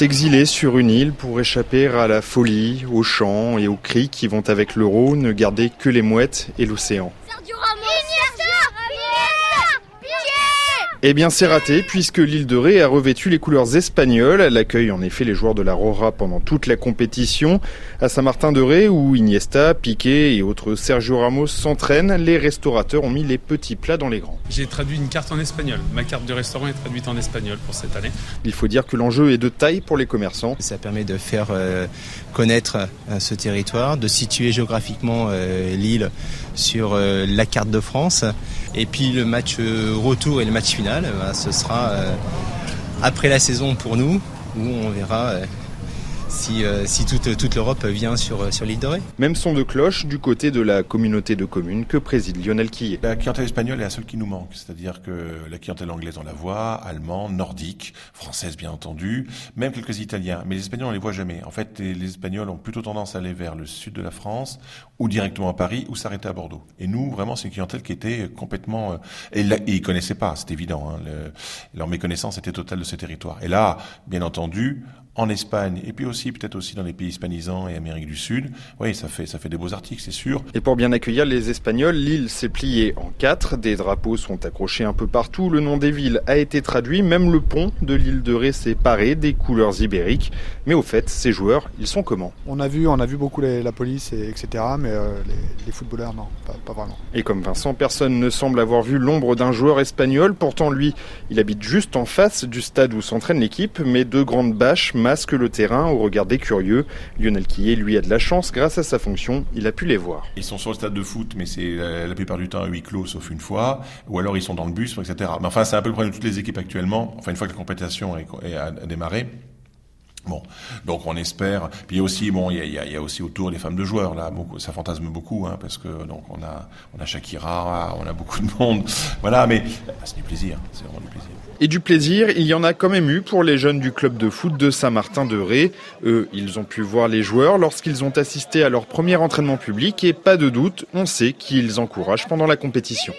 S'exiler sur une île pour échapper à la folie, aux chants et aux cris qui vont avec l'euro, ne garder que les mouettes et l'océan. Eh bien c'est raté puisque l'île de Ré a revêtu les couleurs espagnoles. Elle accueille en effet les joueurs de la Rora pendant toute la compétition. À Saint-Martin de Ré où Iniesta, Piqué et autres Sergio Ramos s'entraînent, les restaurateurs ont mis les petits plats dans les grands. J'ai traduit une carte en espagnol. Ma carte de restaurant est traduite en espagnol pour cette année. Il faut dire que l'enjeu est de taille pour les commerçants. Ça permet de faire euh, connaître euh, ce territoire, de situer géographiquement euh, l'île sur la carte de France. Et puis le match retour et le match final, bah, ce sera après la saison pour nous, où on verra si, euh, si toute, toute l'Europe vient sur, sur l'île de Ré. Même son de cloche du côté de la communauté de communes que préside Lionel Quillet. La clientèle espagnole est la seule qui nous manque, c'est-à-dire que la clientèle anglaise on la voit, allemande, nordique, française bien entendu, même quelques Italiens, mais les Espagnols on les voit jamais. En fait, les, Espagnols ont plutôt tendance à aller vers le sud de la France, ou directement à Paris, ou s'arrêter à Bordeaux. Et nous, vraiment, c'est une clientèle qui était complètement... Euh, et, là, ils connaissaient pas, c'est évident. Hein, le, leur méconnaissance était totale de ce territoire. Et là, bien entendu, en Espagne et puis aussi peut-être aussi dans les pays hispanisants et Amérique du Sud. Oui, ça fait ça fait des beaux articles, c'est sûr. Et pour bien accueillir les Espagnols, l'île s'est pliée en quatre. Des drapeaux sont accrochés un peu partout. Le nom des villes a été traduit. Même le pont de l'île de Ré s'est paré des couleurs ibériques. Mais au fait, ces joueurs, ils sont comment? On a vu, on a vu beaucoup la police et etc. Mais euh, les, footballeurs, non, pas, pas vraiment. Et comme Vincent, personne ne semble avoir vu l'ombre d'un joueur espagnol. Pourtant, lui, il habite juste en face du stade où s'entraîne l'équipe. Mais deux grandes bâches masque le terrain au regard des curieux. Lionel Quillet, lui, a de la chance. Grâce à sa fonction, il a pu les voir. Ils sont sur le stade de foot, mais c'est la, plupart du temps à huis clos, sauf une fois. Ou alors ils sont dans le bus, etc. Mais enfin, c'est un peu le problème de toutes les équipes actuellement. Enfin, une fois que la compétition a démarré. Bon, donc on espère. Puis aussi, bon, il y a, y a aussi autour les femmes de joueurs là, beaucoup, ça fantasme beaucoup, hein, parce que donc on a, on a Shakira, on a beaucoup de monde, voilà. Mais c'est du plaisir, c'est vraiment du plaisir. Et du plaisir, il y en a quand même eu pour les jeunes du club de foot de Saint-Martin-de-Ré. Eux, ils ont pu voir les joueurs lorsqu'ils ont assisté à leur premier entraînement public et pas de doute, on sait qu'ils encouragent pendant la compétition.